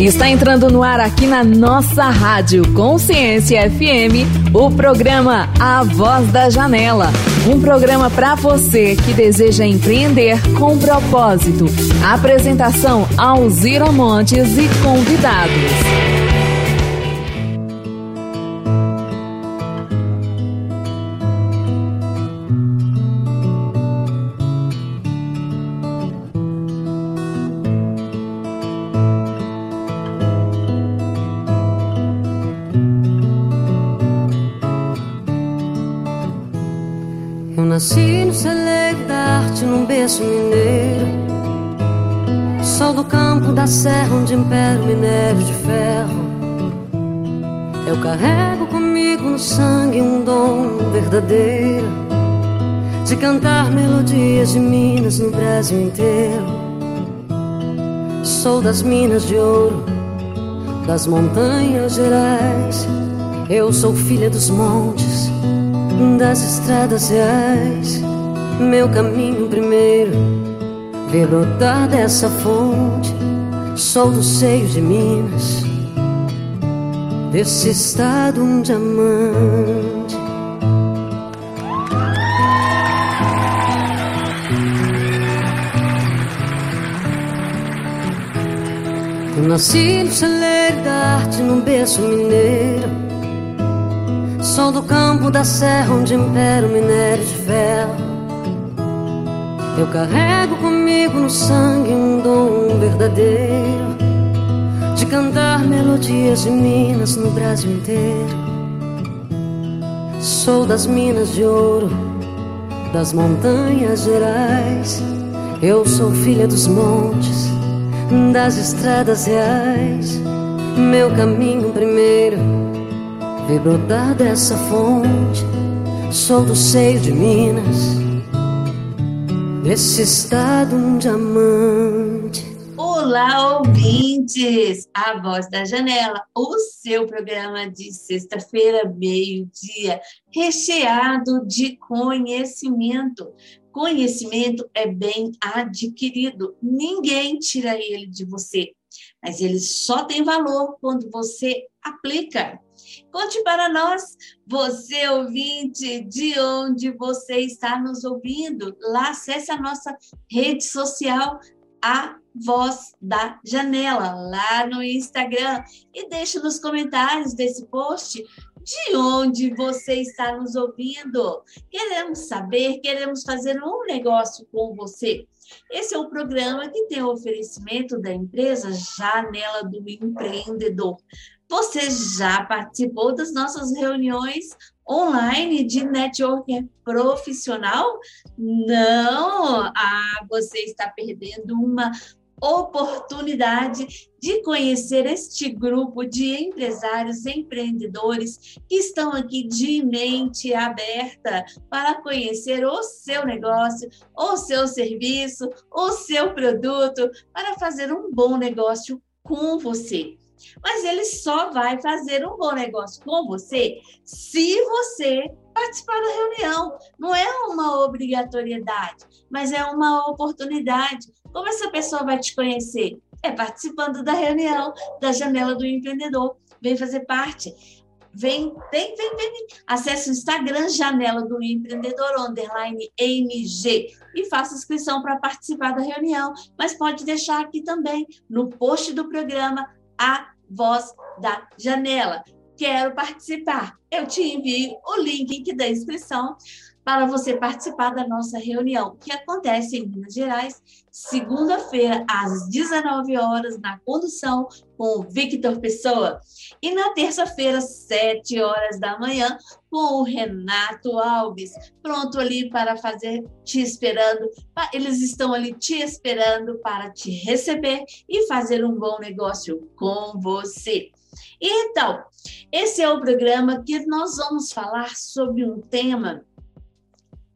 Está entrando no ar aqui na nossa rádio Consciência FM, o programa A Voz da Janela. Um programa para você que deseja empreender com propósito. Apresentação Alzira Montes e convidados. Nasci no celeiro da arte num berço mineiro. Sol do campo da serra onde impera o minério de ferro. Eu carrego comigo no sangue um dom verdadeiro De cantar melodias de Minas no Brasil inteiro. Sou das minas de ouro, das montanhas gerais. Eu sou filha dos montes das estradas reais. Meu caminho primeiro, ver brotar dessa fonte. Sou do seio de Minas, desse estado um diamante. Eu nasci no celeiro da arte, num berço mineiro Sol do campo da serra onde impera o minério de ferro. Eu carrego comigo no sangue um dom verdadeiro De cantar melodias de Minas no Brasil inteiro. Sou das minas de ouro, das montanhas gerais. Eu sou filha dos montes, das estradas reais. Meu caminho primeiro Vi brotar dessa fonte, sou do seio de Minas, desse estado um diamante. Olá, ouvintes! A Voz da Janela, o seu programa de sexta-feira, meio-dia, recheado de conhecimento. Conhecimento é bem adquirido, ninguém tira ele de você, mas ele só tem valor quando você aplica. Conte para nós, você ouvinte, de onde você está nos ouvindo. Lá acesse a nossa rede social, a Voz da Janela, lá no Instagram. E deixe nos comentários desse post de onde você está nos ouvindo. Queremos saber, queremos fazer um negócio com você. Esse é o programa que tem o oferecimento da empresa Janela do Empreendedor. Você já participou das nossas reuniões online de networking profissional? Não! Ah, você está perdendo uma oportunidade de conhecer este grupo de empresários empreendedores que estão aqui de mente aberta para conhecer o seu negócio, o seu serviço, o seu produto, para fazer um bom negócio com você. Mas ele só vai fazer um bom negócio com você se você participar da reunião. Não é uma obrigatoriedade, mas é uma oportunidade. Como essa pessoa vai te conhecer? É participando da reunião da janela do empreendedor. Vem fazer parte. Vem, vem, vem, vem. Acesse o Instagram Janela do Empreendedor, underline MG, e faça inscrição para participar da reunião. Mas pode deixar aqui também, no post do programa, a voz da janela. Quero participar. Eu te envio o link da inscrição para você participar da nossa reunião, que acontece em Minas Gerais, segunda-feira, às 19 horas, na condução com o Victor Pessoa. E na terça-feira, 7 horas da manhã, com o Renato Alves, pronto ali para fazer, te esperando. Eles estão ali te esperando para te receber e fazer um bom negócio com você. Então, esse é o programa que nós vamos falar sobre um tema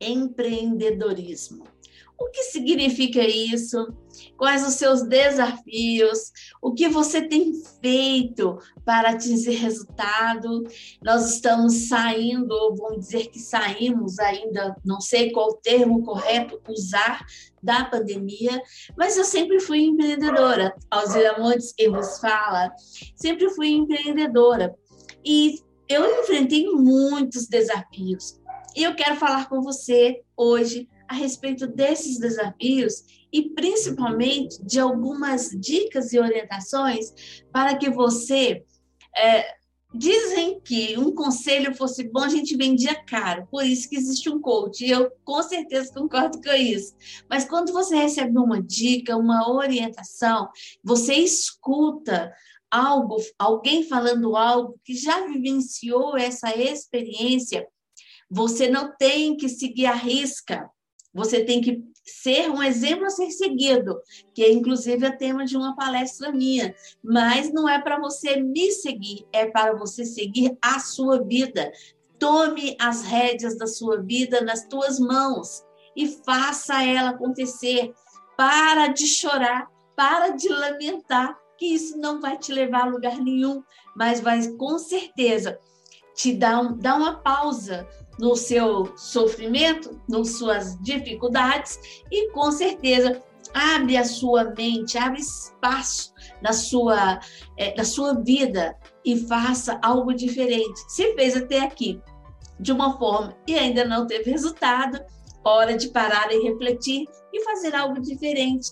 empreendedorismo. O que significa isso? Quais os seus desafios? O que você tem feito para atingir resultado? Nós estamos saindo, ou vamos dizer que saímos ainda, não sei qual o termo correto usar, da pandemia, mas eu sempre fui empreendedora. Alzira Montes, quem vos fala, sempre fui empreendedora. E eu enfrentei muitos desafios. E eu quero falar com você hoje a respeito desses desafios e principalmente de algumas dicas e orientações para que você. É, dizem que um conselho fosse bom, a gente vendia caro, por isso que existe um coach, e eu com certeza concordo com isso. Mas quando você recebe uma dica, uma orientação, você escuta algo, alguém falando algo que já vivenciou essa experiência, você não tem que seguir a risca, você tem que ser um exemplo a ser seguido, que é inclusive é tema de uma palestra minha. Mas não é para você me seguir, é para você seguir a sua vida. Tome as rédeas da sua vida nas tuas mãos e faça ela acontecer. Para de chorar, para de lamentar, que isso não vai te levar a lugar nenhum, mas vai com certeza te dar, um, dar uma pausa no seu sofrimento, nas suas dificuldades e com certeza abre a sua mente, abre espaço na sua, é, na sua vida e faça algo diferente. Se fez até aqui de uma forma e ainda não teve resultado, hora de parar e refletir e fazer algo diferente.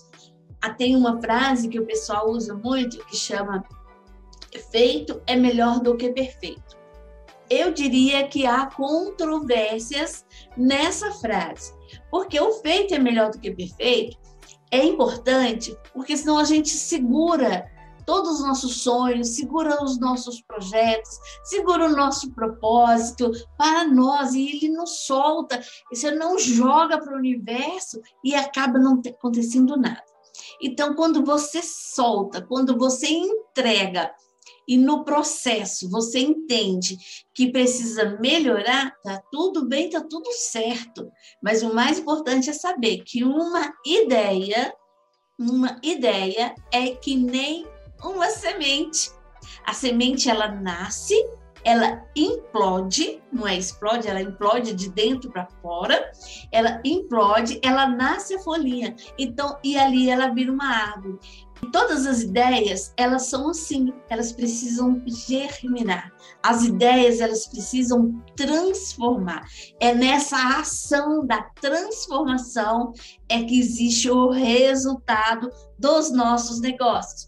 Ah, tem uma frase que o pessoal usa muito que chama feito é melhor do que perfeito eu diria que há controvérsias nessa frase, porque o feito é melhor do que perfeito é importante, porque senão a gente segura todos os nossos sonhos, segura os nossos projetos, segura o nosso propósito para nós e ele não solta, você não joga para o universo e acaba não acontecendo nada. Então, quando você solta, quando você entrega e no processo você entende que precisa melhorar, tá tudo bem, tá tudo certo. Mas o mais importante é saber que uma ideia, uma ideia é que nem uma semente. A semente ela nasce, ela implode, não é explode, ela implode de dentro para fora, ela implode, ela nasce a folhinha. Então, e ali ela vira uma árvore. Todas as ideias, elas são assim, elas precisam germinar. As ideias, elas precisam transformar. É nessa ação da transformação é que existe o resultado dos nossos negócios.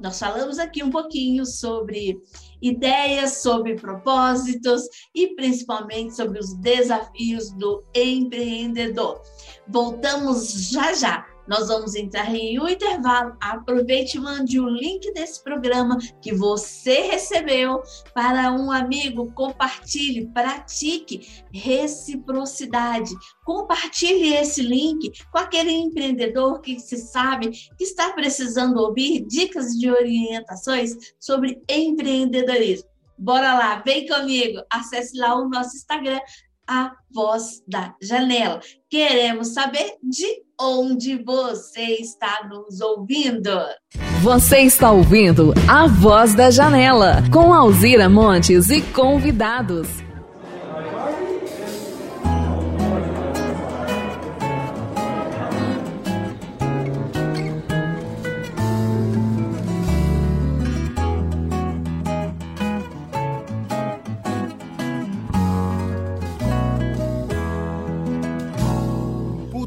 Nós falamos aqui um pouquinho sobre ideias, sobre propósitos e principalmente sobre os desafios do empreendedor. Voltamos já já nós vamos entrar em um intervalo. Aproveite e mande o link desse programa que você recebeu para um amigo. Compartilhe, pratique reciprocidade. Compartilhe esse link com aquele empreendedor que se sabe que está precisando ouvir dicas de orientações sobre empreendedorismo. Bora lá, vem comigo, acesse lá o nosso Instagram, a voz da janela. Queremos saber de onde você está nos ouvindo. Você está ouvindo a voz da janela com Alzira Montes e convidados.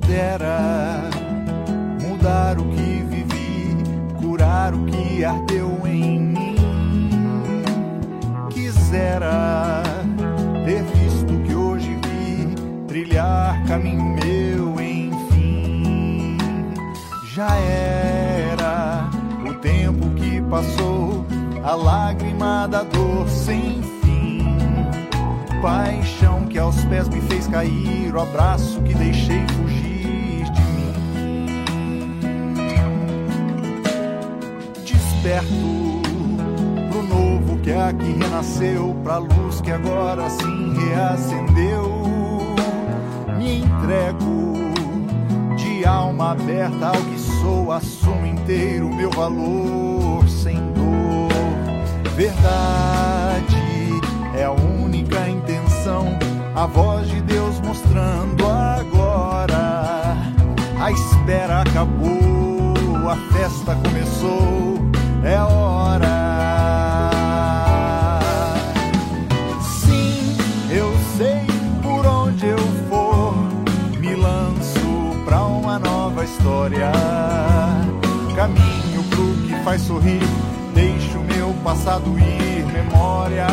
Quisera mudar o que vivi, curar o que ardeu em mim. Quisera ter visto o que hoje vi, trilhar caminho meu, enfim. Já era o tempo que passou, a lágrima da dor sem fim paixão que aos pés me fez cair, o abraço que deixei fugir. desperto pro novo que é aqui renasceu, pra luz que agora sim reacendeu. Me entrego de alma aberta ao que sou, assumo inteiro meu valor sem dor. Verdade é a única intenção, a voz de Deus mostrando agora. A espera acabou, a festa começou é hora. Sim, eu sei por onde eu for, me lanço pra uma nova história. Caminho pro que faz sorrir, deixo meu passado ir, memória.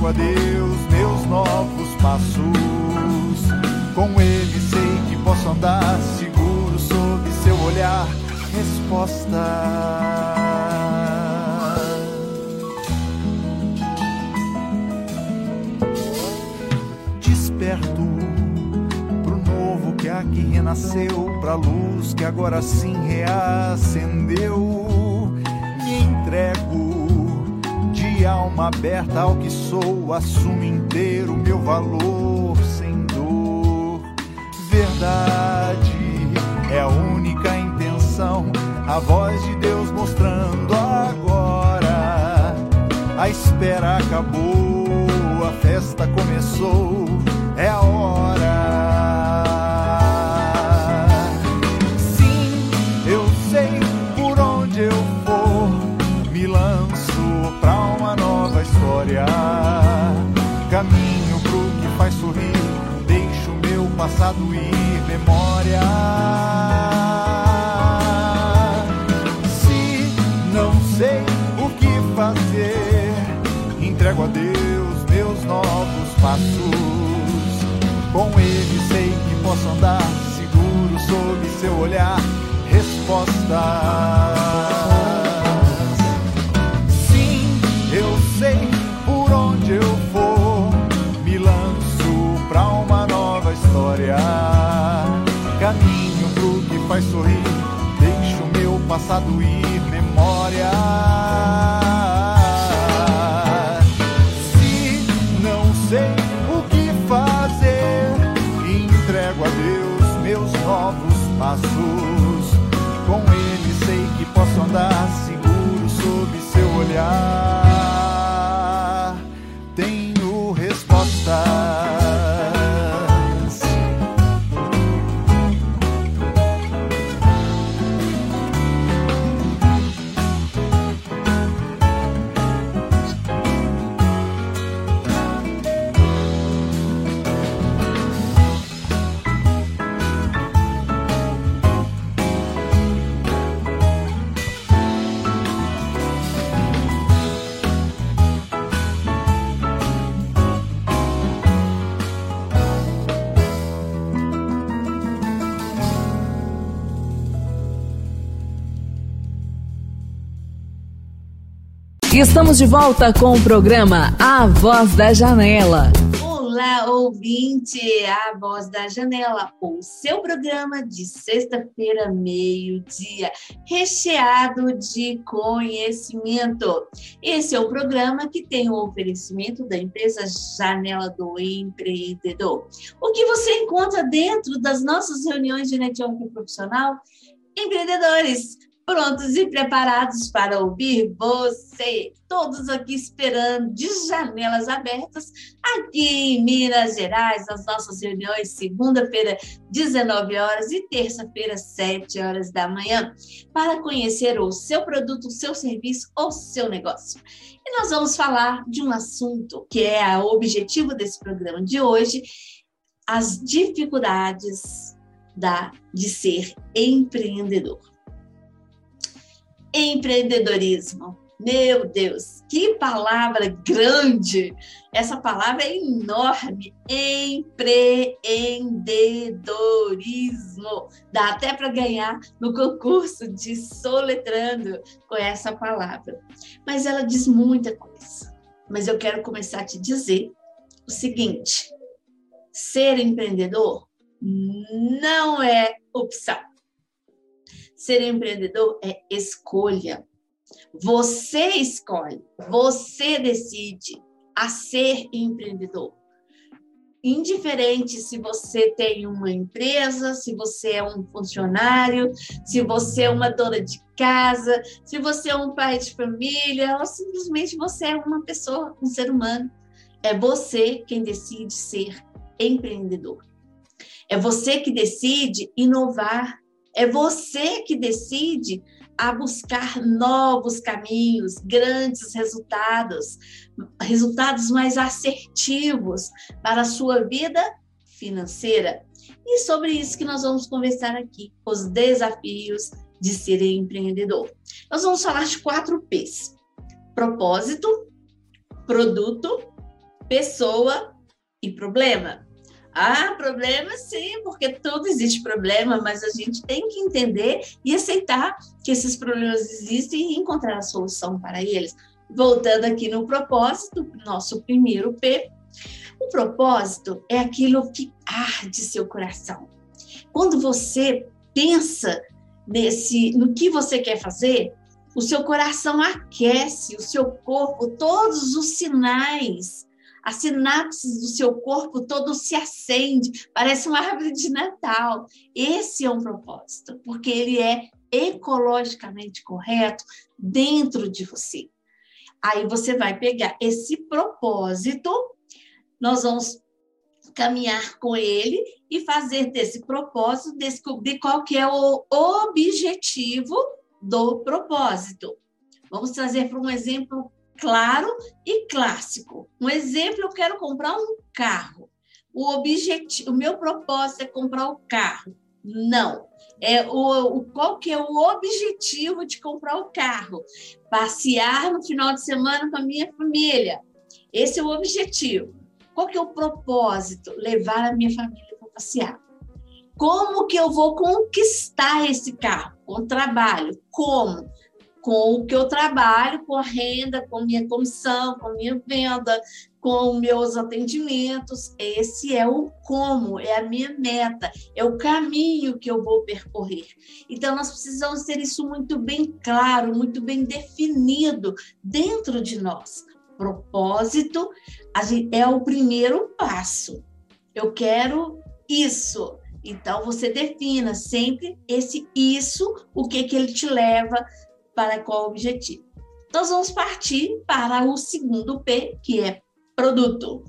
Entrego a Deus meus novos passos. Com Ele sei que posso andar seguro sob seu olhar. Resposta. Desperto pro novo que aqui renasceu, pra luz que agora sim reacendeu. Me entrego alma aberta ao que sou, assumo inteiro meu valor sem dor. Verdade é a única intenção, a voz de Deus mostrando agora. A espera acabou, a festa começou, é a hora. Caminho pro que faz sorrir, deixo meu passado ir, memória. Se não sei o que fazer, entrego a Deus meus novos passos. Com Ele sei que posso andar seguro sob seu olhar. Respostas. História. Caminho pro que faz sorrir, deixo meu passado ir, Estamos de volta com o programa A Voz da Janela. Olá, ouvinte, a Voz da Janela, o seu programa de sexta-feira, meio-dia, recheado de conhecimento. Esse é o programa que tem o oferecimento da empresa Janela do Empreendedor. O que você encontra dentro das nossas reuniões de networking profissional? Empreendedores prontos e preparados para ouvir você. Todos aqui esperando, de janelas abertas, aqui em Minas Gerais, as nossas reuniões, segunda-feira, 19 horas e terça-feira, 7 horas da manhã, para conhecer o seu produto, o seu serviço ou seu negócio. E nós vamos falar de um assunto que é o objetivo desse programa de hoje, as dificuldades da, de ser empreendedor empreendedorismo. Meu Deus, que palavra grande! Essa palavra é enorme. Empreendedorismo. Dá até para ganhar no concurso de soletrando com essa palavra. Mas ela diz muita coisa. Mas eu quero começar a te dizer o seguinte: ser empreendedor não é opção. Ser empreendedor é escolha. Você escolhe, você decide a ser empreendedor. Indiferente se você tem uma empresa, se você é um funcionário, se você é uma dona de casa, se você é um pai de família, ou simplesmente você é uma pessoa, um ser humano. É você quem decide ser empreendedor. É você que decide inovar. É você que decide a buscar novos caminhos, grandes resultados, resultados mais assertivos para a sua vida financeira. E sobre isso que nós vamos conversar aqui, os desafios de ser empreendedor. Nós vamos falar de quatro P's: propósito, produto, pessoa e problema. Ah, problema sim, porque tudo existe problema, mas a gente tem que entender e aceitar que esses problemas existem e encontrar a solução para eles. Voltando aqui no propósito, nosso primeiro P. O propósito é aquilo que arde seu coração. Quando você pensa nesse, no que você quer fazer, o seu coração aquece, o seu corpo, todos os sinais as sinapses do seu corpo todo se acende, parece uma árvore de Natal. Esse é um propósito, porque ele é ecologicamente correto dentro de você. Aí você vai pegar esse propósito, nós vamos caminhar com ele e fazer desse propósito descobrir qual que é o objetivo do propósito. Vamos trazer para um exemplo claro e clássico. Um exemplo, eu quero comprar um carro. O objetivo, o meu propósito é comprar o um carro. Não. É o, o, qual que é o objetivo de comprar o carro? Passear no final de semana com a minha família. Esse é o objetivo. Qual que é o propósito? Levar a minha família para passear. Como que eu vou conquistar esse carro? Com trabalho. Como? Com o que eu trabalho, com a renda, com minha comissão, com minha venda, com meus atendimentos. Esse é o como, é a minha meta, é o caminho que eu vou percorrer. Então, nós precisamos ter isso muito bem claro, muito bem definido dentro de nós. Propósito é o primeiro passo. Eu quero isso. Então, você defina sempre esse isso, o que, que ele te leva para qual objetivo. Nós vamos partir para o segundo P, que é produto.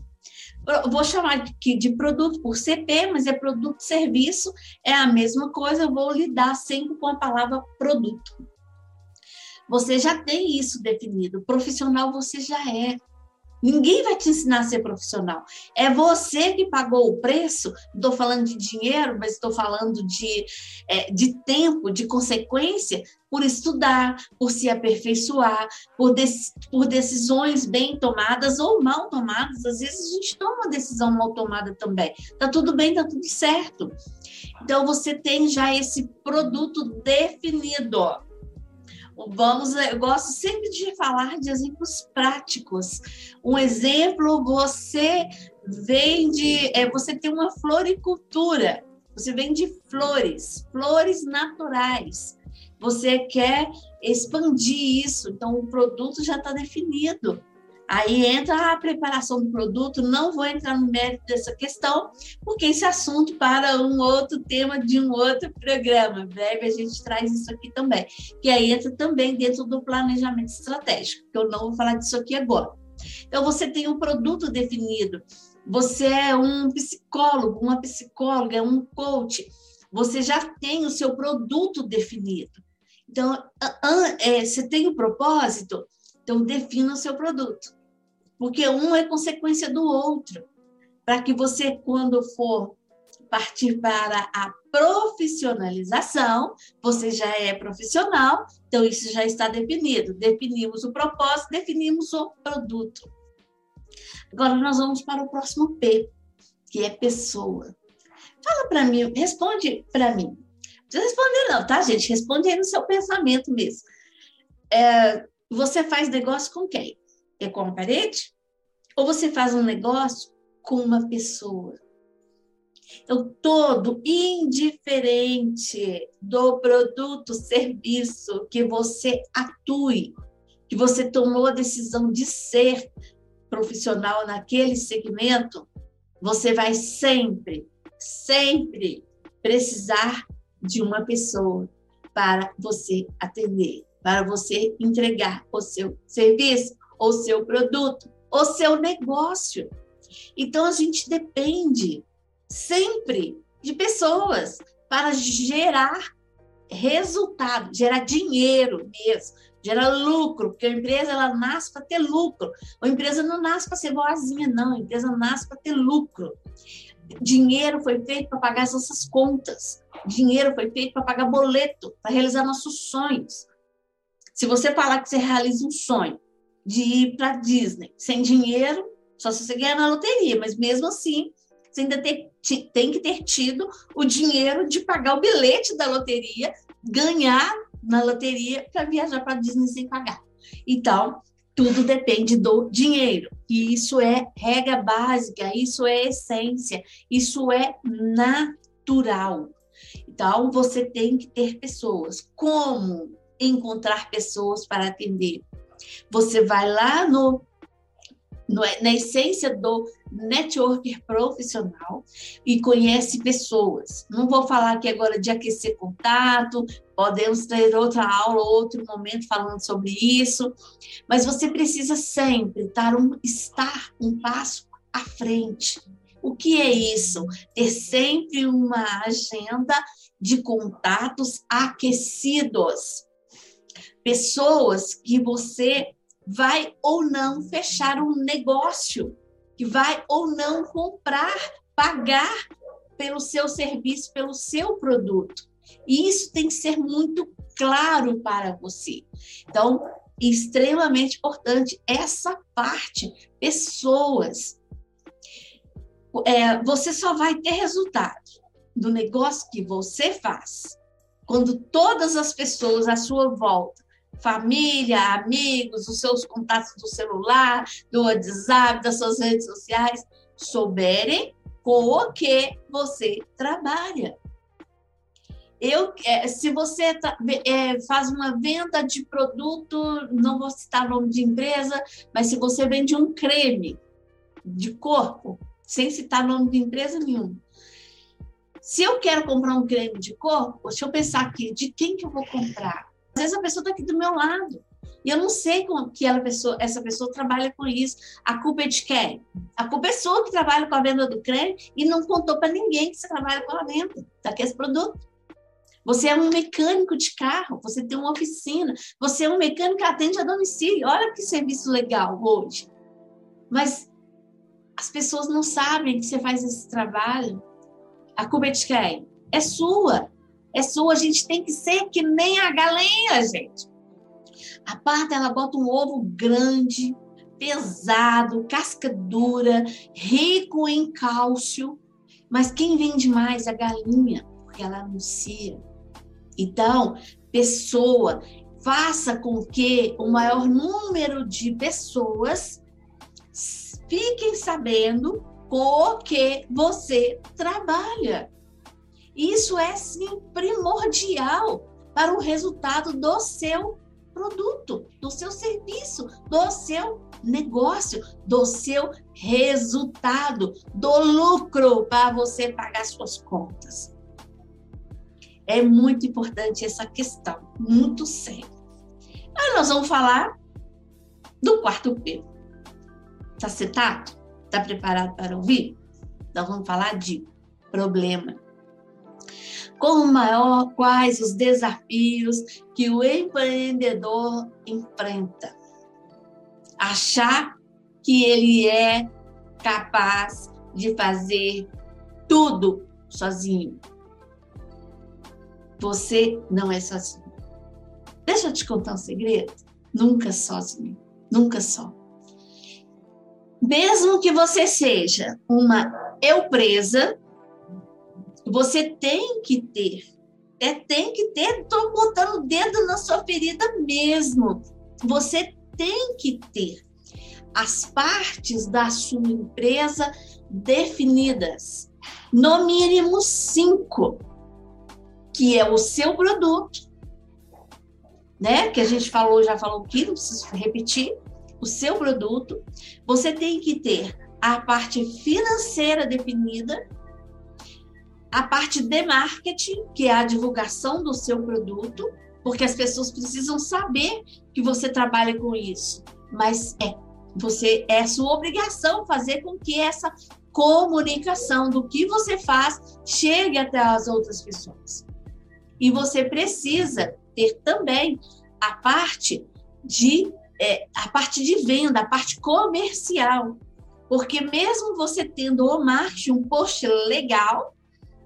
Vou chamar aqui de produto por CP, mas é produto serviço, é a mesma coisa, eu vou lidar sempre com a palavra produto. Você já tem isso definido, profissional você já é. Ninguém vai te ensinar a ser profissional. É você que pagou o preço. Estou falando de dinheiro, mas estou falando de, é, de tempo, de consequência, por estudar, por se aperfeiçoar, por, por decisões bem tomadas ou mal tomadas. Às vezes a gente toma uma decisão mal tomada também. Tá tudo bem, tá tudo certo. Então você tem já esse produto definido. Vamos, eu gosto sempre de falar de exemplos práticos. Um exemplo, você vende, é, você tem uma floricultura, você vende flores, flores naturais. Você quer expandir isso, então o produto já está definido. Aí entra a preparação do produto, não vou entrar no mérito dessa questão, porque esse assunto para um outro tema de um outro programa. Breve a gente traz isso aqui também, que aí entra também dentro do planejamento estratégico, que eu não vou falar disso aqui agora. Então você tem um produto definido, você é um psicólogo, uma psicóloga, um coach, você já tem o seu produto definido. Então, é, você tem o propósito, então defina o seu produto porque um é consequência do outro, para que você, quando for partir para a profissionalização, você já é profissional, então isso já está definido. Definimos o propósito, definimos o produto. Agora nós vamos para o próximo P, que é pessoa. Fala para mim, responde para mim. Não responder não, tá, gente? Responde aí no seu pensamento mesmo. É, você faz negócio com quem? É com a parede? Ou você faz um negócio com uma pessoa? Então, todo indiferente do produto, serviço que você atue, que você tomou a decisão de ser profissional naquele segmento, você vai sempre, sempre precisar de uma pessoa para você atender, para você entregar o seu serviço, o seu produto, o seu negócio. Então a gente depende sempre de pessoas para gerar resultado, gerar dinheiro mesmo, gerar lucro, porque a empresa ela nasce para ter lucro. A empresa não nasce para ser boazinha, não. A empresa nasce para ter lucro. Dinheiro foi feito para pagar as nossas contas. Dinheiro foi feito para pagar boleto, para realizar nossos sonhos. Se você falar que você realiza um sonho de ir para Disney sem dinheiro, só se você ganhar na loteria, mas mesmo assim, você ainda tem, tem que ter tido o dinheiro de pagar o bilhete da loteria, ganhar na loteria para viajar para Disney sem pagar. Então, tudo depende do dinheiro. E isso é regra básica, isso é essência, isso é natural. Então, você tem que ter pessoas. Como encontrar pessoas para atender? Você vai lá no é, na essência do networker profissional e conhece pessoas. Não vou falar aqui agora de aquecer contato, podemos ter outra aula, outro momento falando sobre isso, mas você precisa sempre estar um, estar um passo à frente. O que é isso? Ter sempre uma agenda de contatos aquecidos. Pessoas que você vai ou não fechar um negócio, que vai ou não comprar, pagar pelo seu serviço, pelo seu produto. E isso tem que ser muito claro para você. Então, extremamente importante essa parte, pessoas. É, você só vai ter resultado do negócio que você faz quando todas as pessoas à sua volta família, amigos, os seus contatos do celular, do WhatsApp, das suas redes sociais, souberem com o que você trabalha. Eu, é, se você é, faz uma venda de produto, não vou citar nome de empresa, mas se você vende um creme de corpo, sem citar nome de empresa nenhuma, se eu quero comprar um creme de corpo, deixa eu pensar aqui, de quem que eu vou comprar? Vezes a pessoa está aqui do meu lado. E eu não sei como que ela, pessoa, essa pessoa trabalha com isso. A culpa é de quem? A culpa é sua que trabalha com a venda do creme e não contou para ninguém que você trabalha com a venda daquele produto. Você é um mecânico de carro, você tem uma oficina, você é um mecânico que atende a domicílio. Olha que serviço legal hoje. Mas as pessoas não sabem que você faz esse trabalho. A culpa é de quem? É sua é sua, a gente tem que ser que nem a galinha, gente. A pata, ela bota um ovo grande, pesado, casca dura, rico em cálcio, mas quem vende mais a galinha, porque ela anuncia. Então, pessoa, faça com que o maior número de pessoas fiquem sabendo com o que você trabalha. Isso é sim primordial para o resultado do seu produto, do seu serviço, do seu negócio, do seu resultado, do lucro para você pagar suas contas. É muito importante essa questão, muito séria. Aí nós vamos falar do quarto P. Está citado? Está preparado para ouvir? Nós vamos falar de problema com maior quais os desafios que o empreendedor enfrenta. Achar que ele é capaz de fazer tudo sozinho. Você não é sozinho. Deixa eu te contar um segredo. Nunca sozinho. Nunca só. Mesmo que você seja uma eu presa, você tem que ter. É, tem que ter, estou botando o dedo na sua ferida mesmo. Você tem que ter as partes da sua empresa definidas. no mínimo cinco, que é o seu produto, né? Que a gente falou, já falou aqui, não preciso repetir. O seu produto, você tem que ter a parte financeira definida, a parte de marketing, que é a divulgação do seu produto, porque as pessoas precisam saber que você trabalha com isso. Mas é você é sua obrigação fazer com que essa comunicação do que você faz chegue até as outras pessoas. E você precisa ter também a parte de é, a parte de venda, a parte comercial. Porque mesmo você tendo o marketing, um post legal,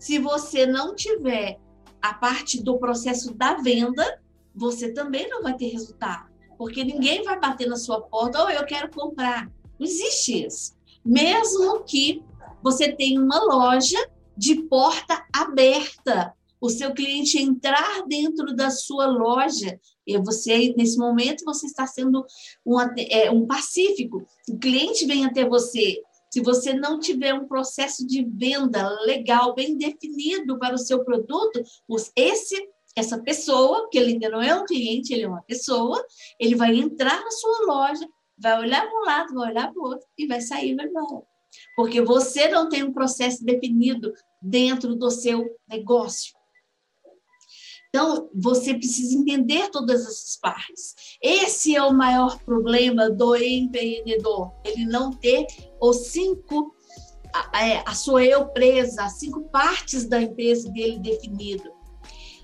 se você não tiver a parte do processo da venda, você também não vai ter resultado. Porque ninguém vai bater na sua porta, ou oh, eu quero comprar. Não existe isso. Mesmo que você tenha uma loja de porta aberta, o seu cliente entrar dentro da sua loja, e você, nesse momento, você está sendo um, é, um pacífico. O cliente vem até você. Se você não tiver um processo de venda legal, bem definido para o seu produto, esse essa pessoa, que ele ainda não é um cliente, ele é uma pessoa, ele vai entrar na sua loja, vai olhar para um lado, vai olhar para o outro e vai sair vai. Porque você não tem um processo definido dentro do seu negócio. Então, você precisa entender todas essas partes. Esse é o maior problema do empreendedor, ele não ter os cinco, a, é, a sua eu presa, as cinco partes da empresa dele definido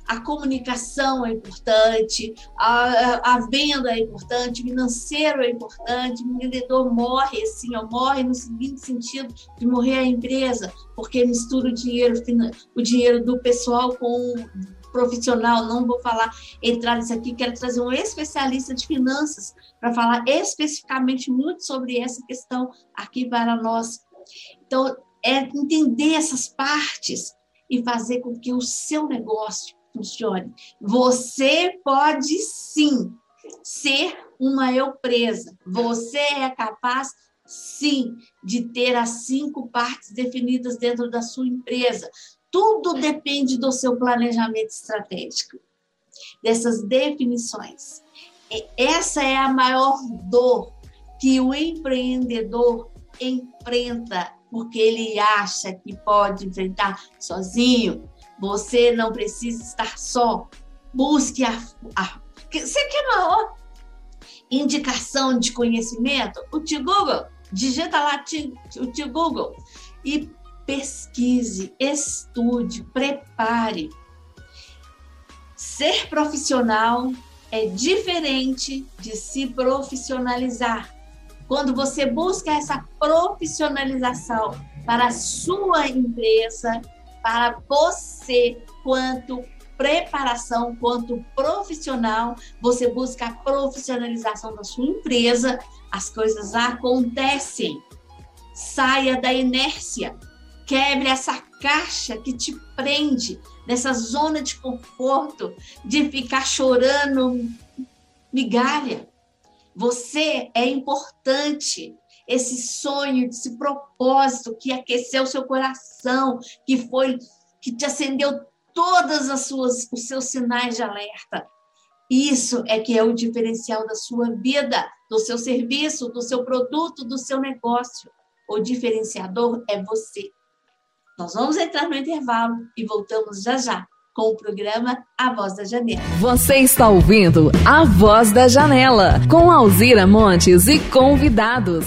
a comunicação é importante, a, a, venda é importante, o financeiro é importante, o vendedor morre assim, morre no seguinte sentido de morrer a empresa, porque mistura o dinheiro, o dinheiro do pessoal com profissional, não vou falar, entrar nisso aqui, quero trazer um especialista de finanças para falar especificamente muito sobre essa questão aqui para nós. Então, é entender essas partes e fazer com que o seu negócio funcione. Você pode sim ser uma eu presa. Você é capaz sim de ter as cinco partes definidas dentro da sua empresa. Tudo depende do seu planejamento estratégico, dessas definições. Essa é a maior dor que o empreendedor enfrenta, porque ele acha que pode enfrentar sozinho, você não precisa estar só. Busque a. a você quer maior indicação de conhecimento? O tio Google. Digita lá o tio Google e pesquise, estude, prepare. Ser profissional é diferente de se profissionalizar. Quando você busca essa profissionalização para a sua empresa, para você, quanto preparação, quanto profissional, você busca a profissionalização da sua empresa, as coisas acontecem. Saia da inércia, quebre essa caixa que te prende nessa zona de conforto, de ficar chorando migalha. Você é importante esse sonho, esse propósito que aqueceu seu coração, que foi que te acendeu todas as suas os seus sinais de alerta. Isso é que é o diferencial da sua vida, do seu serviço, do seu produto, do seu negócio. O diferenciador é você. Nós vamos entrar no intervalo e voltamos já já com o programa A Voz da Janela. Você está ouvindo A Voz da Janela com Alzira Montes e convidados.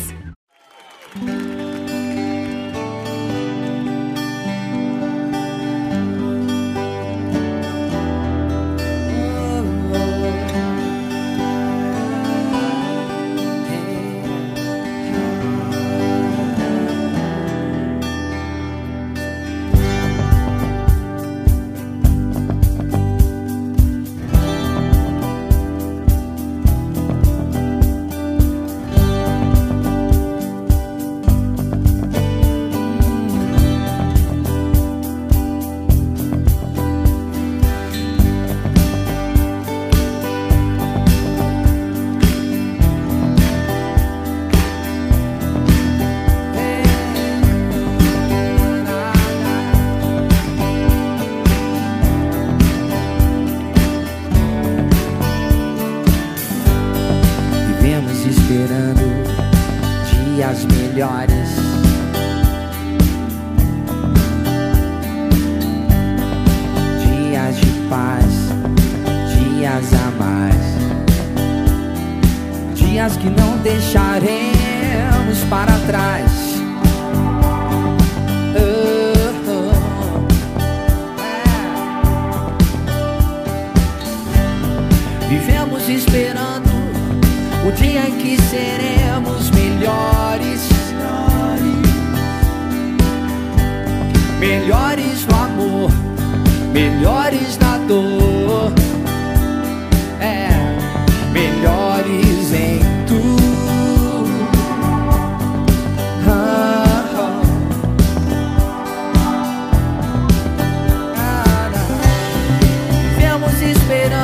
esperanza.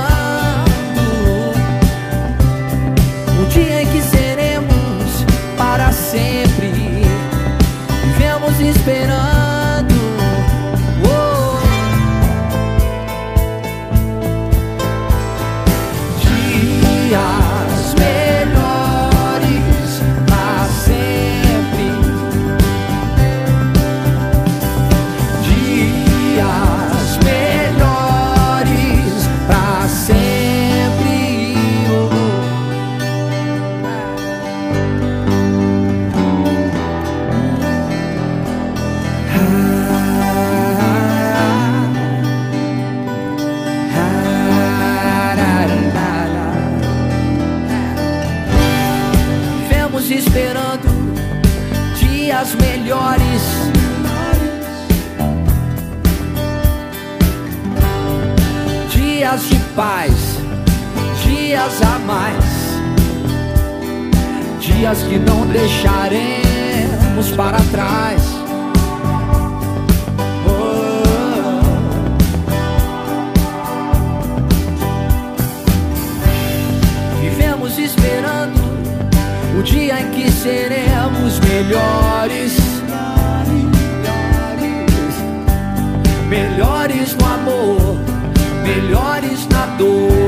Seremos melhores. Melhores no amor, melhores na dor.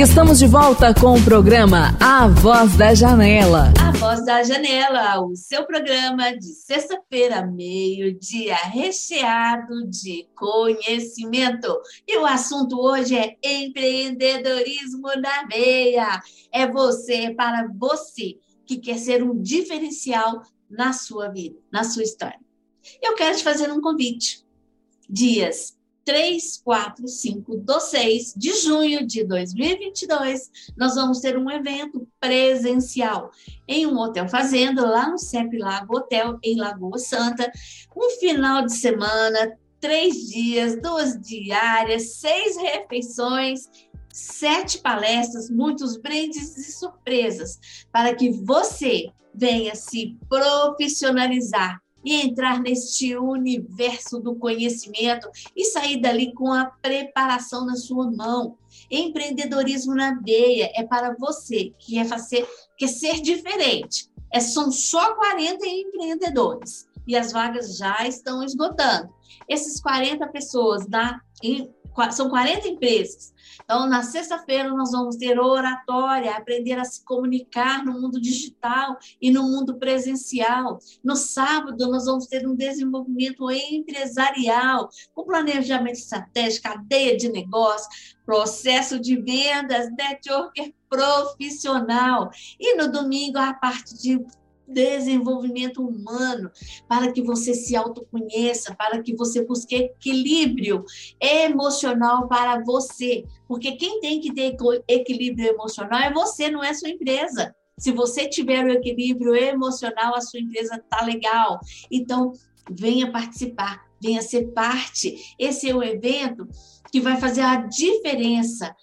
Estamos de volta com o programa A Voz da Janela. A Voz da Janela, o seu programa de sexta-feira, meio-dia, recheado de conhecimento. E o assunto hoje é empreendedorismo na veia. É você, para você que quer ser um diferencial na sua vida, na sua história. Eu quero te fazer um convite. Dias 3, 4, 5 do 6 de junho de 2022, nós vamos ter um evento presencial em um hotel fazenda, lá no CEP Lago Hotel, em Lagoa Santa. Um final de semana, três dias, duas diárias, seis refeições, sete palestras, muitos brindes e surpresas para que você venha se profissionalizar e entrar neste universo do conhecimento e sair dali com a preparação na sua mão. Empreendedorismo na veia é para você que quer fazer, quer ser diferente. É, são só 40 empreendedores e as vagas já estão esgotando. Esses 40 pessoas da, são 40 empresas então, na sexta-feira, nós vamos ter oratória, aprender a se comunicar no mundo digital e no mundo presencial. No sábado, nós vamos ter um desenvolvimento empresarial, com planejamento estratégico, cadeia de negócio, processo de vendas, networker profissional. E no domingo, a parte de desenvolvimento humano, para que você se autoconheça, para que você busque equilíbrio emocional para você. Porque quem tem que ter equilíbrio emocional é você, não é sua empresa. Se você tiver o equilíbrio emocional, a sua empresa está legal. Então, venha participar, venha ser parte. Esse é o evento que vai fazer a diferença.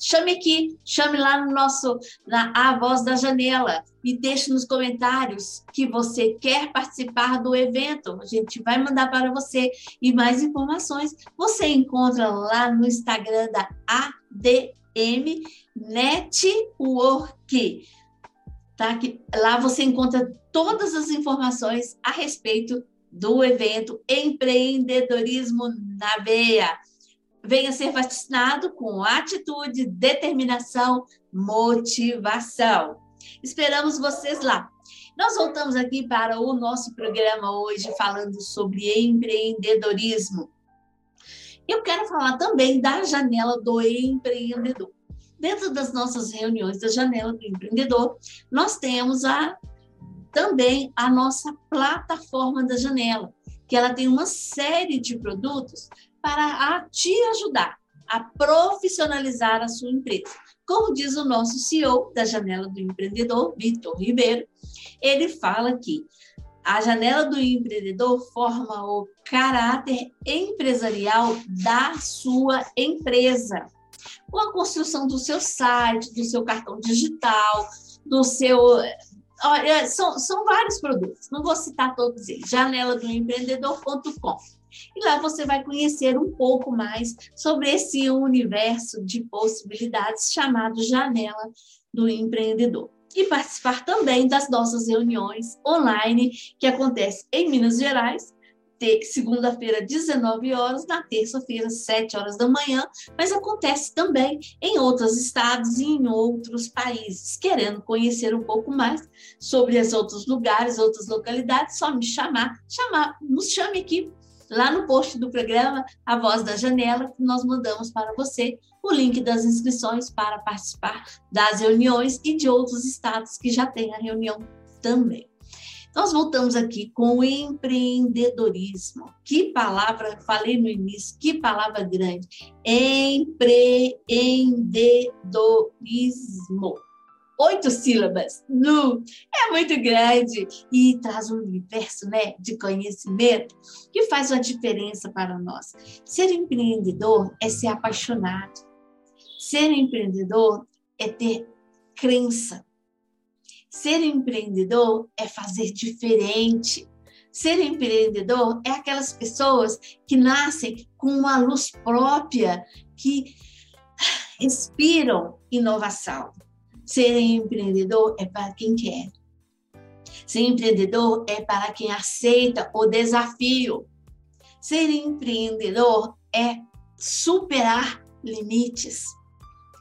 chame aqui, chame lá no nosso, na A Voz da Janela, e deixe nos comentários que você quer participar do evento. A gente vai mandar para você. E mais informações você encontra lá no Instagram da ADM Network. Tá? Que lá você encontra todas as informações a respeito do evento Empreendedorismo na Veia venha ser vacinado com atitude, determinação, motivação. Esperamos vocês lá. Nós voltamos aqui para o nosso programa hoje falando sobre empreendedorismo. Eu quero falar também da janela do empreendedor. Dentro das nossas reuniões da janela do empreendedor, nós temos a também a nossa plataforma da janela, que ela tem uma série de produtos para te ajudar a profissionalizar a sua empresa. Como diz o nosso CEO da Janela do Empreendedor, Vitor Ribeiro, ele fala que a janela do empreendedor forma o caráter empresarial da sua empresa. Com a construção do seu site, do seu cartão digital, do seu. Olha, são, são vários produtos, não vou citar todos eles. Janela do empreendedor.com. E lá você vai conhecer um pouco mais sobre esse universo de possibilidades chamado Janela do Empreendedor. E participar também das nossas reuniões online que acontece em Minas Gerais, segunda-feira, 19 horas, na terça-feira, 7 horas da manhã, mas acontece também em outros estados e em outros países. Querendo conhecer um pouco mais sobre os outros lugares, outras localidades, só me chamar, chamar, nos chame aqui lá no post do programa A Voz da Janela, nós mandamos para você o link das inscrições para participar das reuniões e de outros estados que já têm a reunião também. Nós voltamos aqui com o empreendedorismo. Que palavra, falei no início, que palavra grande. Empreendedorismo oito sílabas. Nu é muito grande e traz um universo né, de conhecimento que faz uma diferença para nós. Ser empreendedor é ser apaixonado. Ser empreendedor é ter crença. Ser empreendedor é fazer diferente. Ser empreendedor é aquelas pessoas que nascem com uma luz própria, que inspiram inovação. Ser empreendedor é para quem quer. Ser empreendedor é para quem aceita o desafio. Ser empreendedor é superar limites.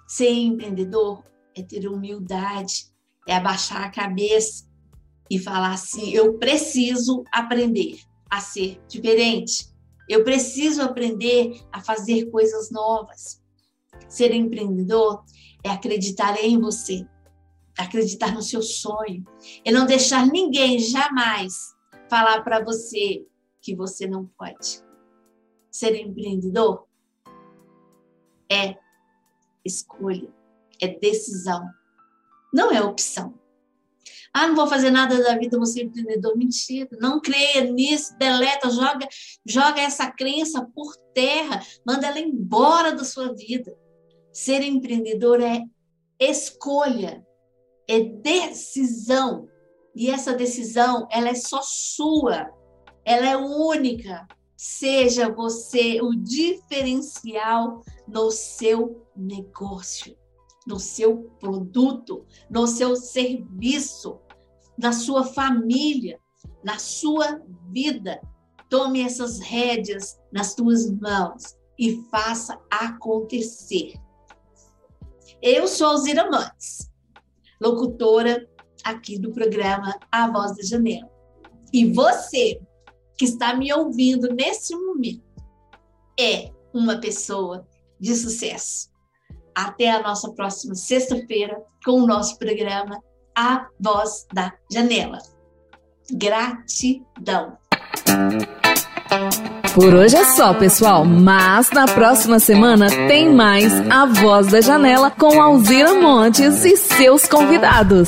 Ser empreendedor é ter humildade, é abaixar a cabeça e falar assim: eu preciso aprender a ser diferente. Eu preciso aprender a fazer coisas novas. Ser empreendedor é acreditar em você, acreditar no seu sonho, é não deixar ninguém jamais falar para você que você não pode. Ser empreendedor é escolha, é decisão, não é opção. Ah, não vou fazer nada da vida, vou ser empreendedor. Mentira, não creia nisso, deleta, joga, joga essa crença por terra, manda ela embora da sua vida. Ser empreendedor é escolha, é decisão. E essa decisão, ela é só sua, ela é única. Seja você o diferencial no seu negócio, no seu produto, no seu serviço, na sua família, na sua vida. Tome essas rédeas nas tuas mãos e faça acontecer. Eu sou Alzira Mantes, locutora aqui do programa A Voz da Janela. E você que está me ouvindo nesse momento é uma pessoa de sucesso. Até a nossa próxima sexta-feira com o nosso programa A Voz da Janela. Gratidão. Por hoje é só, pessoal, mas na próxima semana tem mais A Voz da Janela com Alzira Montes e seus convidados.